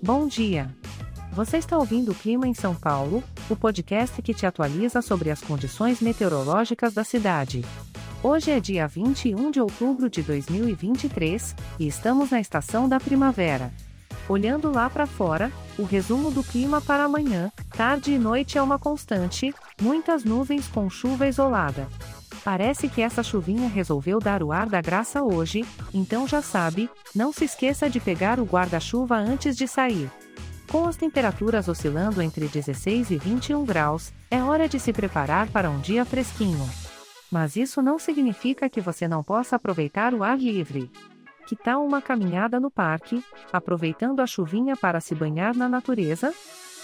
Bom dia! Você está ouvindo o Clima em São Paulo, o podcast que te atualiza sobre as condições meteorológicas da cidade. Hoje é dia 21 de outubro de 2023 e estamos na estação da primavera. Olhando lá para fora, o resumo do clima para amanhã, tarde e noite é uma constante, muitas nuvens com chuva isolada. Parece que essa chuvinha resolveu dar o ar da graça hoje, então já sabe, não se esqueça de pegar o guarda-chuva antes de sair. Com as temperaturas oscilando entre 16 e 21 graus, é hora de se preparar para um dia fresquinho. Mas isso não significa que você não possa aproveitar o ar livre. Que tal uma caminhada no parque, aproveitando a chuvinha para se banhar na natureza?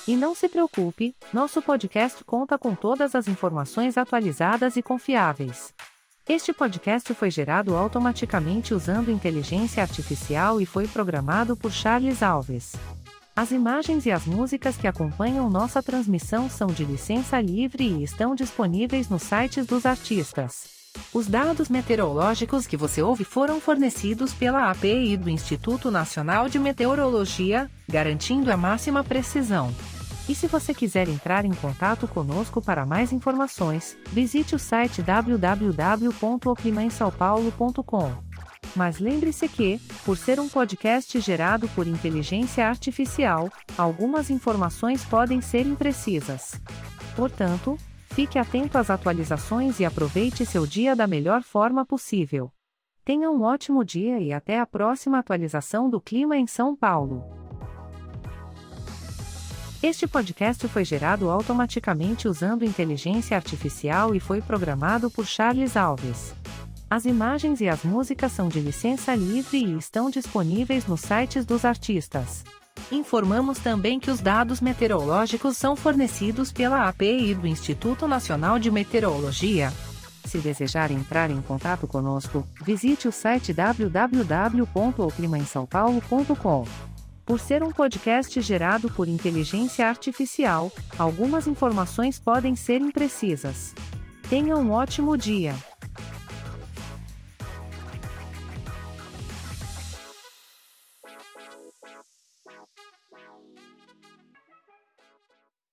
E não se preocupe, nosso podcast conta com todas as informações atualizadas e confiáveis. Este podcast foi gerado automaticamente usando inteligência artificial e foi programado por Charles Alves. As imagens e as músicas que acompanham nossa transmissão são de licença livre e estão disponíveis nos sites dos artistas. Os dados meteorológicos que você ouve foram fornecidos pela API do Instituto Nacional de Meteorologia, garantindo a máxima precisão. E se você quiser entrar em contato conosco para mais informações, visite o site www.oclimainsaopaulo.com. Mas lembre-se que, por ser um podcast gerado por inteligência artificial, algumas informações podem ser imprecisas. Portanto, fique atento às atualizações e aproveite seu dia da melhor forma possível. Tenha um ótimo dia e até a próxima atualização do clima em São Paulo. Este podcast foi gerado automaticamente usando inteligência artificial e foi programado por Charles Alves. As imagens e as músicas são de licença livre e estão disponíveis nos sites dos artistas. Informamos também que os dados meteorológicos são fornecidos pela API do Instituto Nacional de Meteorologia. Se desejar entrar em contato conosco, visite o site www.oclimainsaopaulo.com. Por ser um podcast gerado por inteligência artificial, algumas informações podem ser imprecisas. Tenha um ótimo dia!